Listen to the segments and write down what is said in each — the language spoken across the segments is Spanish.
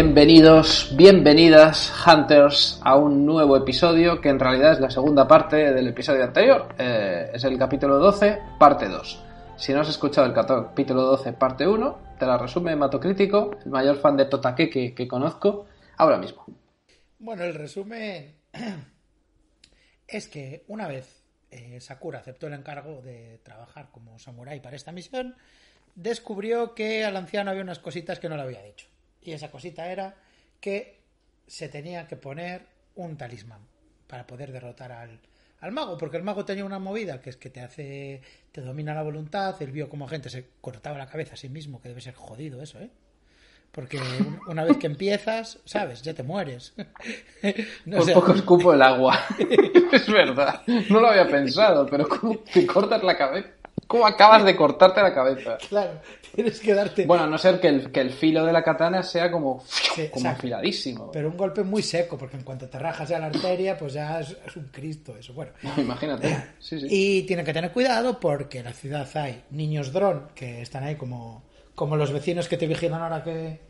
Bienvenidos, bienvenidas, Hunters, a un nuevo episodio que en realidad es la segunda parte del episodio anterior. Eh, es el capítulo 12, parte 2. Si no has escuchado el capítulo 12, parte 1, te la resume Mato Crítico, el mayor fan de Totake que, que conozco ahora mismo. Bueno, el resumen es que una vez eh, Sakura aceptó el encargo de trabajar como samurái para esta misión, descubrió que al anciano había unas cositas que no le había dicho. Y esa cosita era que se tenía que poner un talismán para poder derrotar al, al mago, porque el mago tenía una movida que es que te hace, te domina la voluntad, él vio como gente se cortaba la cabeza a sí mismo, que debe ser jodido eso, ¿eh? Porque una vez que empiezas, sabes, ya te mueres. No Por sé. poco escupo el agua. es verdad. No lo había pensado, pero ¿cómo te cortas la cabeza? ¿Cómo acabas de cortarte la cabeza? Claro, tienes que darte. Bueno, a no ser que el, que el filo de la katana sea como, sí, como afiladísimo. Pero un golpe muy seco, porque en cuanto te rajas ya la arteria, pues ya es, es un Cristo eso. Bueno, imagínate. Sí, sí. Y tienen que tener cuidado porque en la ciudad hay niños dron que están ahí como, como los vecinos que te vigilan ahora que,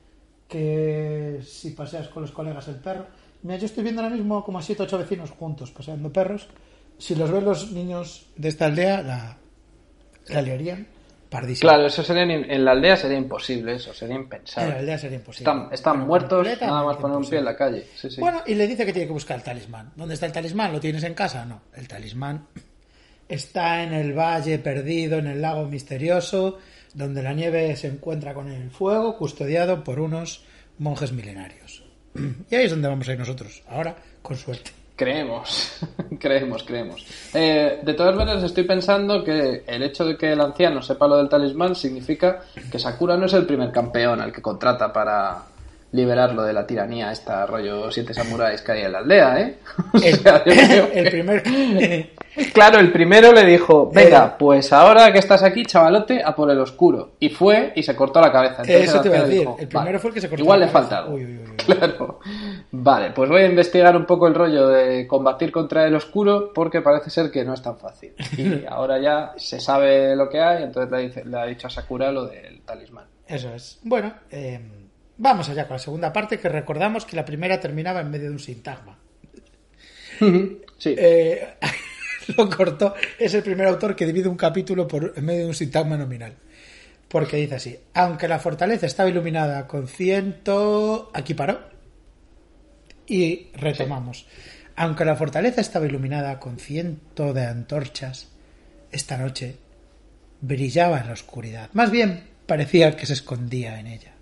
que si paseas con los colegas el perro. Mira, yo estoy viendo ahora mismo como a 7 o 8 vecinos juntos paseando perros. Si los ven los niños de esta aldea, la, la pardísimo. Claro, eso sería en, la aldea sería imposible, eso sería impensable. En la aldea sería imposible. Están, están muertos, nada más poner un pie en la calle. Sí, sí. Bueno, y le dice que tiene que buscar el talismán. ¿Dónde está el talismán? ¿Lo tienes en casa? No, el talismán está en el valle perdido, en el lago misterioso, donde la nieve se encuentra con el fuego, custodiado por unos monjes milenarios. Y ahí es donde vamos a ir nosotros, ahora, con suerte. Creemos, creemos, creemos. Eh, de todas maneras, estoy pensando que el hecho de que el anciano sepa lo del talismán significa que Sakura no es el primer campeón al que contrata para liberarlo de la tiranía, esta rollo siete samuráis que hay en la aldea, ¿eh? O sea, el, primer... Claro, el primero le dijo, venga, pues ahora que estás aquí, chavalote, a por el oscuro. Y fue y se cortó la cabeza. Entonces Eso te iba a decir, dijo, el primero vale, fue el que se cortó Igual la le cabeza. falta algo. Uy, uy, uy, Claro. Vale, pues voy a investigar un poco el rollo de combatir contra el oscuro porque parece ser que no es tan fácil. Y ahora ya se sabe lo que hay, entonces le, dice, le ha dicho a Sakura lo del talismán. Eso es. Bueno, eh, vamos allá con la segunda parte, que recordamos que la primera terminaba en medio de un sintagma. Sí. Eh, lo cortó. Es el primer autor que divide un capítulo por en medio de un sintagma nominal. Porque dice así: Aunque la fortaleza estaba iluminada con ciento. Aquí paró. Y retomamos. Sí. Aunque la fortaleza estaba iluminada con ciento de antorchas, esta noche brillaba en la oscuridad. Más bien parecía que se escondía en ella.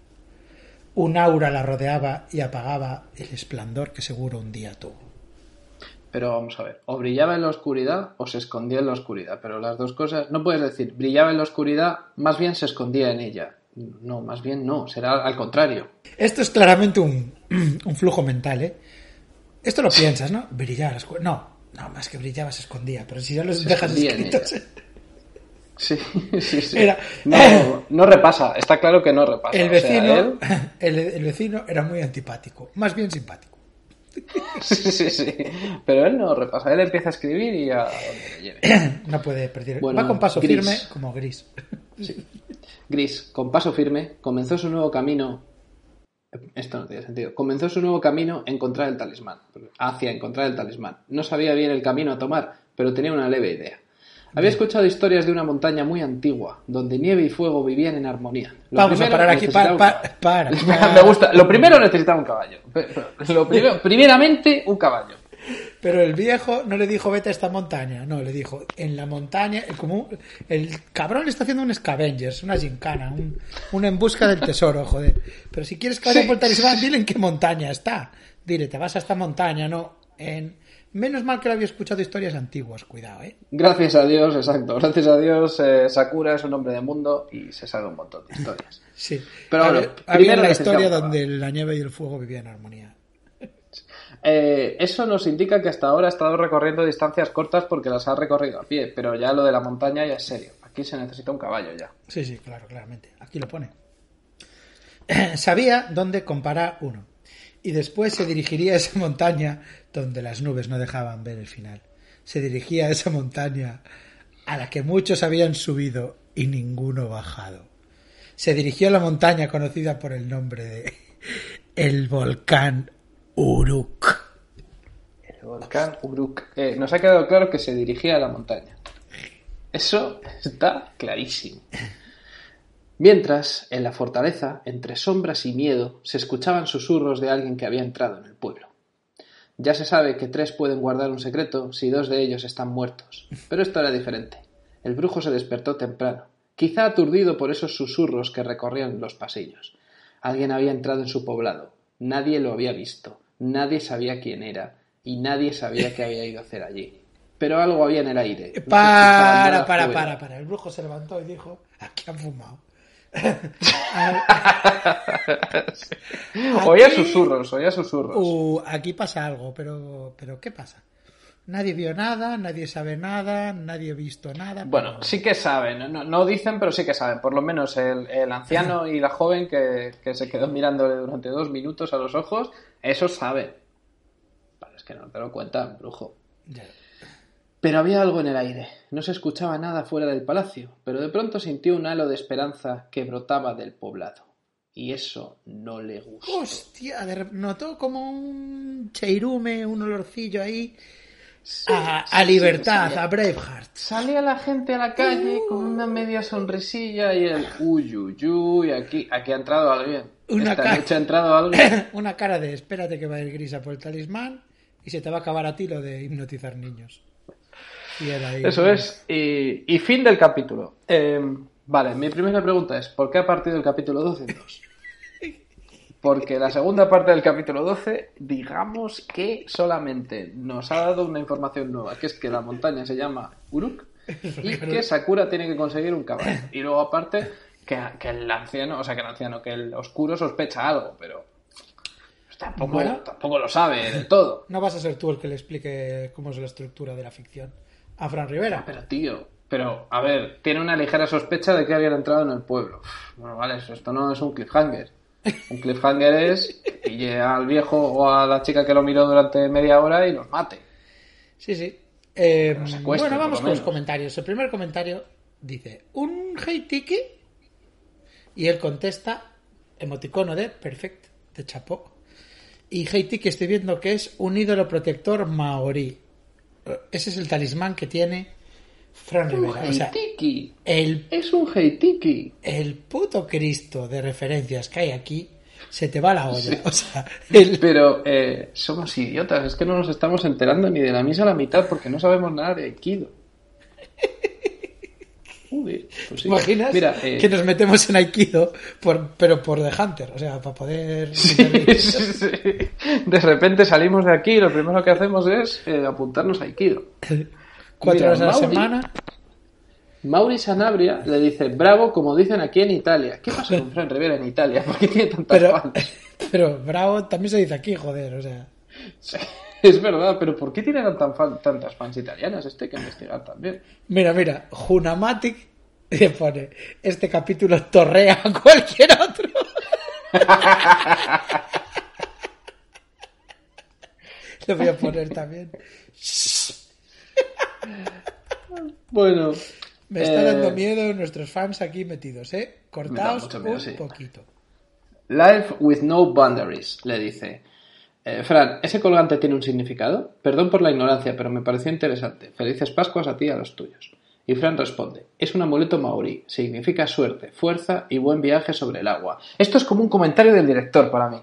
Un aura la rodeaba y apagaba el esplendor que seguro un día tuvo. Pero vamos a ver, o brillaba en la oscuridad o se escondía en la oscuridad, pero las dos cosas, no puedes decir brillaba en la oscuridad, más bien se escondía en ella. No, más bien no, será al contrario. Esto es claramente un, un flujo mental, ¿eh? Esto lo piensas, ¿no? Brillaba la oscuridad. No, no, más que brillaba se escondía, pero si ya los Se dejas escondía en escritos... Sí, sí, sí. Era- No, no repasa, está claro que no repasa. El o sea, vecino, él- el, el vecino era muy antipático, más bien simpático. Sí, sí, sí. Pero él no repasa, él empieza a escribir y a. No puede perder. Bueno, Va con paso gris. firme como gris. Gris, con paso firme, comenzó su nuevo camino. Esto no tiene sentido. Comenzó su nuevo camino encontrar el talismán. Hacia encontrar el talismán. No sabía bien el camino a tomar, pero tenía una leve idea. Había escuchado historias de una montaña muy antigua, donde nieve y fuego vivían en armonía. Lo Vamos a primero, parar aquí. Para, un para, caballo. para, Me gusta. Lo primero necesitaba un caballo. Lo primero, primeramente, un caballo. Pero el viejo no le dijo vete a esta montaña, no, le dijo en la montaña, el, como el cabrón le está haciendo un scavengers, una gincana, un, un en busca del tesoro, joder. Pero si quieres que vaya por el talismán, dile en qué montaña está. Dile, te vas a esta montaña, no, en... Menos mal que le había escuchado historias antiguas, cuidado, ¿eh? Gracias a Dios, exacto. Gracias a Dios, eh, Sakura es un hombre de mundo y se sabe un montón de historias. Sí. Pero había, bueno, había primero la historia donde la nieve y el fuego vivían en armonía. Eh, eso nos indica que hasta ahora ha estado recorriendo distancias cortas porque las ha recorrido a pie, pero ya lo de la montaña ya es serio. Aquí se necesita un caballo ya. Sí, sí, claro, claramente. Aquí lo pone. Sabía dónde comparar uno. Y después se dirigiría a esa montaña donde las nubes no dejaban ver el final. Se dirigía a esa montaña a la que muchos habían subido y ninguno bajado. Se dirigió a la montaña conocida por el nombre de el volcán Uruk. El volcán Uruk. Eh, nos ha quedado claro que se dirigía a la montaña. Eso está clarísimo. Mientras, en la fortaleza, entre sombras y miedo, se escuchaban susurros de alguien que había entrado en el pueblo. Ya se sabe que tres pueden guardar un secreto si dos de ellos están muertos, pero esto era diferente. El brujo se despertó temprano, quizá aturdido por esos susurros que recorrían los pasillos. Alguien había entrado en su poblado, nadie lo había visto, nadie sabía quién era, y nadie sabía qué había ido a hacer allí. Pero algo había en el aire. No Para, para, para, para. El brujo se levantó y dijo, aquí han fumado. Oía susurros, oía susurros. Uh, aquí pasa algo, pero, pero ¿qué pasa? Nadie vio nada, nadie sabe nada, nadie ha visto nada. Bueno, pero- sí que saben, no, no dicen, pero sí que saben. Por lo menos el, el anciano y la joven que, que se quedó mirándole durante dos minutos a los ojos, eso saben. Es que no te lo cuentan, brujo. Ya. Pero había algo en el aire. No se escuchaba nada fuera del palacio, pero de pronto sintió un halo de esperanza que brotaba del poblado. Y eso no le gustó. Hostia, notó como un cheirume, un olorcillo ahí a, a sí, libertad, sí. a Braveheart. Salía la gente a la calle con una media sonrisilla y el uy, uy, uy, aquí, aquí ha entrado alguien. Una Esta ca- noche ha entrado alguien. Una cara de espérate que va a ir grisa por el talismán y se te va a acabar a ti lo de hipnotizar niños. Y era ahí. Eso es. Y, y fin del capítulo. Eh, vale, mi primera pregunta es, ¿por qué ha partido el capítulo 12 en dos? Porque la segunda parte del capítulo 12, digamos que solamente nos ha dado una información nueva, que es que la montaña se llama Uruk y que Sakura tiene que conseguir un caballo. Y luego aparte, que, que el anciano, o sea, que el anciano, que el oscuro sospecha algo, pero pues tampoco, Bueno. tampoco lo sabe del todo. No vas a ser tú el que le explique cómo es la estructura de la ficción a Fran Rivera. Pero tío, pero a ver, tiene una ligera sospecha de que habían entrado en el pueblo. Bueno, vale, eso- esto no es un cliffhanger. Un cliffhanger es pille al viejo o a la chica que lo miró durante media hora y los mate. Sí, sí. Eh, bueno, vamos con lo los comentarios. El primer comentario dice, ¿un hey tiki? Y él contesta, emoticono de perfect, de chapó. Y hey tiki estoy viendo que es un ídolo protector maorí. Ese es el talismán que tiene Fran Un Rivera. O sea, heitiki. el, Es un heitiki. el puto Cristo de referencias que hay aquí se te va la olla. O sea, el, Pero eh, somos idiotas, es que no nos estamos enterando ni de la misa a la mitad porque no sabemos nada de Aikido. Joder, pues sí. ¿Te imaginas Mira, eh, que nos metemos en Aikido, por, pero por The Hunter? O sea, para poder... Sí, sí, sí. De repente salimos de aquí y lo primero que hacemos es eh, apuntarnos a Aikido. Cuatro Mira, horas a la Mauri- semana. Mauri Sanabria le dice bravo como dicen aquí en Italia. ¿Qué pasa con Fran Rivera en Italia? ¿Por qué tiene tantas Pero, fans? pero bravo también se dice aquí, joder, o sea... Sí, es verdad, pero ¿por qué tiene tan fan- tantas fans italianas? Esto hay que investigar también. Mira, mira, Junamatic le pone, este capítulo torrea a cualquier otro. Le voy a poner también. Bueno, Me está eh, dando miedo nuestros fans aquí metidos, ¿eh? Cortaos miedo, un sí. poquito. Life with no boundaries, le dice. Eh, Fran, ¿ese colgante tiene un significado? Perdón por la ignorancia, pero me pareció interesante. Felices Pascuas a ti y a los tuyos. Y Fran responde, es un amuleto maorí, significa suerte, fuerza y buen viaje sobre el agua. Esto es como un comentario del director para mí.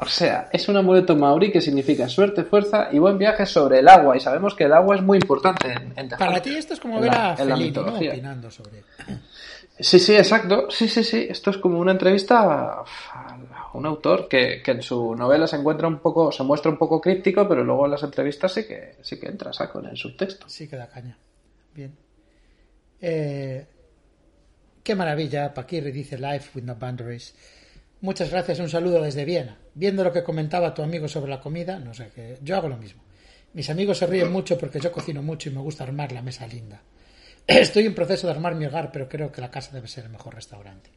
O sea, es un amuleto maorí que significa suerte, fuerza y buen viaje sobre el agua. Y sabemos que el agua es muy importante en, en Para ti esto es como ver a ¿no? Opinando sobre... Sí, sí, exacto. Sí, sí, sí. Esto es como una entrevista a un autor que, que en su novela se encuentra un poco, se muestra un poco críptico, pero luego en las entrevistas sí que, sí que entra saco en el subtexto. Sí que da caña. Bien. Eh, qué maravilla, Paquirri dice Life with no boundaries. Muchas gracias, un saludo desde Viena. Viendo lo que comentaba tu amigo sobre la comida, no sé qué, yo hago lo mismo. Mis amigos se ríen mucho porque yo cocino mucho y me gusta armar la mesa linda. Estoy en proceso de armar mi hogar, pero creo que la casa debe ser el mejor restaurante.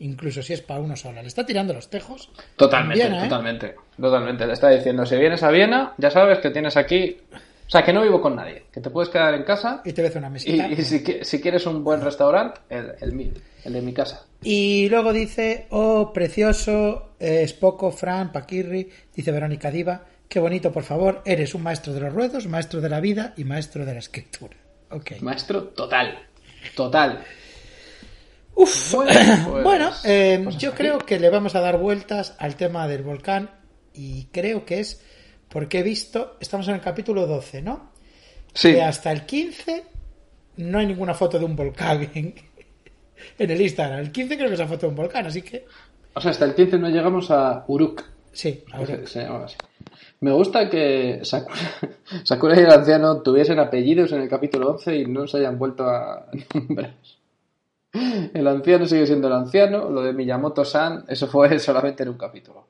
Incluso si es para uno sola. Le está tirando los tejos. Totalmente, Viena, ¿eh? totalmente, totalmente. Le está diciendo, si vienes a Viena, ya sabes que tienes aquí... O sea, que no vivo con nadie, que te puedes quedar en casa Y te ves una mesita. y si, qui- si quieres un buen restaurante, el, el mío, el de mi casa. Y luego dice, oh, precioso, eh, es poco, Fran, Paquirri, dice Verónica Diva, qué bonito, por favor, eres un maestro de los ruedos, maestro de la vida y maestro de la escritura. Ok. Maestro total, total. Uf, Bueno, pues- bueno, eh, pues yo creo que le vamos a dar vueltas al tema del volcán y creo que es porque he visto, estamos en el capítulo 12, ¿no? Sí, Que hasta el 15 no hay ninguna foto de un volcán en, en el Instagram. El 15 creo que es la foto de un volcán, así que o sea, hasta el 15 no llegamos a Uruk. sí, ahora. Se- se llamaba así. Me gusta que Sakura, Sakura y el anciano tuviesen apellidos en el capítulo 11 y no se hayan vuelto a nombrar. El anciano sigue siendo el anciano, lo de Miyamoto-san, eso fue solamente en un capítulo.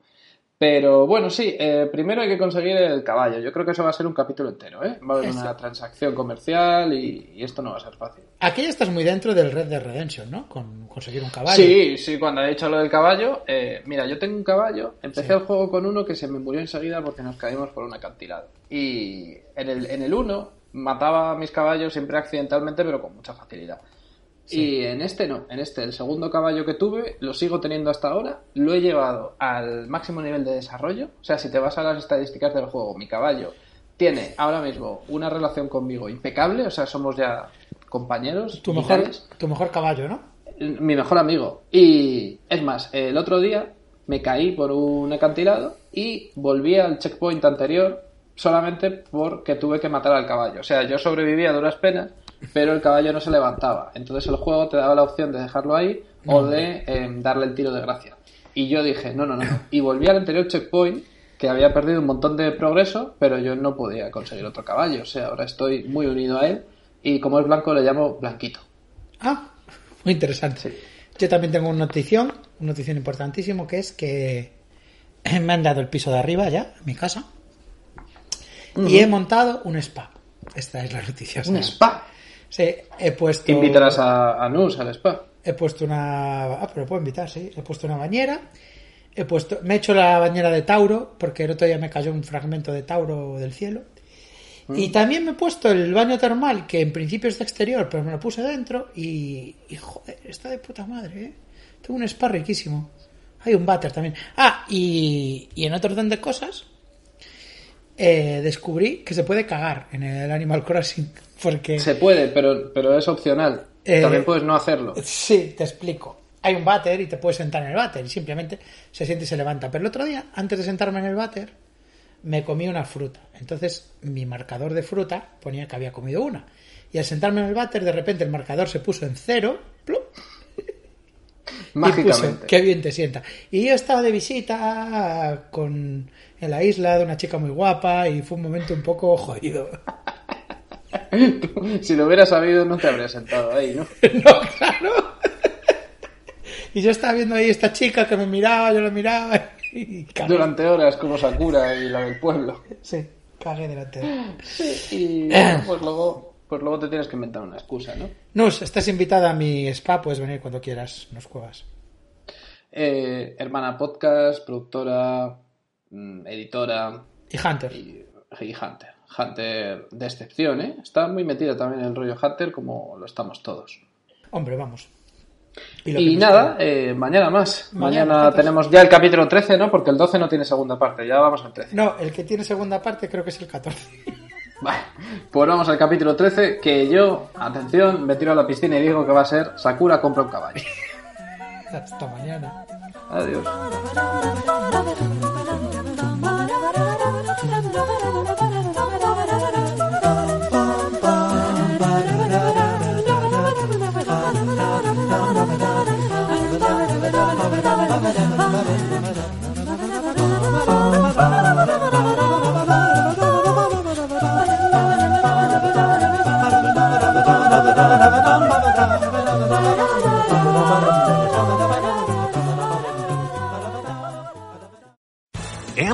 Pero bueno, sí, eh, primero hay que conseguir el caballo. Yo creo que eso va a ser un capítulo entero, ¿eh? Va a haber Eso. una transacción comercial y, y esto no va a ser fácil. Aquí ya estás muy dentro del Red Dead Redemption, ¿no? Con conseguir un caballo. Sí, sí, cuando he dicho lo del caballo, eh, mira, yo tengo un caballo, empecé Sí. el juego con uno que se me murió enseguida porque nos caímos por un acantilado. Y en el, en el uno mataba a mis caballos siempre accidentalmente, pero con mucha facilidad. Y en este no, en este, el segundo caballo que tuve, lo sigo teniendo hasta ahora, lo he llevado al máximo nivel de desarrollo. O sea, si te vas a las estadísticas del juego, mi caballo tiene ahora mismo una relación conmigo impecable, o sea, somos ya compañeros. Tu mejor, tu mejor caballo, ¿no? mi mejor amigo. Y es más, el otro día me caí por un acantilado y volví al checkpoint anterior solamente porque tuve que matar al caballo. O sea, yo sobreviví a duras penas, pero el caballo no se levantaba. Entonces el juego te daba la opción de dejarlo ahí o de eh, darle el tiro de gracia. Y yo dije, no, no, no. Y volví al anterior checkpoint que había perdido un montón de progreso, pero yo no podía conseguir otro caballo. O sea, ahora estoy muy unido a él y como es blanco le llamo Blanquito. Ah, muy interesante. Sí. Yo también tengo una notición, una notición importantísimo, que es que me han dado el piso de arriba ya, en mi casa, y he montado un spa. Esta es la noticia. Un spa. Sí, he puesto... Invitarás a, a Nus al spa. He puesto una... Ah, pero puedo invitar, sí. He puesto una bañera. He puesto... Me he hecho la bañera de Tauro, porque el otro día me cayó un fragmento de Tauro del cielo. Y también me he puesto el baño termal, que en principio es de exterior, pero me lo puse dentro y, y joder, está de puta madre, ¿eh? Tengo un spa riquísimo. Hay un váter también. Ah, y, y en otro orden de cosas, eh, descubrí que se puede cagar en el Animal Crossing, porque... Se puede, pero, pero es opcional. Eh, También puedes no hacerlo. Sí, te explico. Hay un váter y te puedes sentar en el váter y simplemente se siente y se levanta. Pero el otro día, antes de sentarme en el váter, me comí una fruta. Entonces, mi marcador de fruta ponía que había comido una. Y al sentarme en el váter, de repente el marcador se puso en cero. ¡plup! y Mágicamente. puso, qué bien te sienta. Y yo estaba de visita con, en la isla de una chica muy guapa y fue un momento un poco jodido. si lo hubieras sabido, no te habrías sentado ahí, ¿no? no, claro. y yo estaba viendo ahí esta chica que me miraba, yo la miraba y cagué. Durante horas, como Sakura y la del pueblo. Sí, cagué delante de él. Y pues luego, pues luego te tienes que inventar una excusa, ¿no? Nus, estás invitada a mi spa, puedes venir cuando quieras, nos juegas. Eh, hermana podcast, productora, mm, editora Y Hunter. y, y Hunter. Hunter de excepción, ¿eh? Está muy metida también en el rollo Hunter como lo estamos todos. Hombre, vamos. Y nada, eh, mañana más. Mañana, tenemos ya el capítulo 13, ¿no? Porque el 12 no tiene segunda parte, ya vamos al 13. No, el que tiene segunda parte creo que es el 14. Vale, pues vamos al capítulo 13, que yo, atención, me tiro a la piscina y digo que va a ser Sakura compra un caballo. Hasta mañana. Adiós.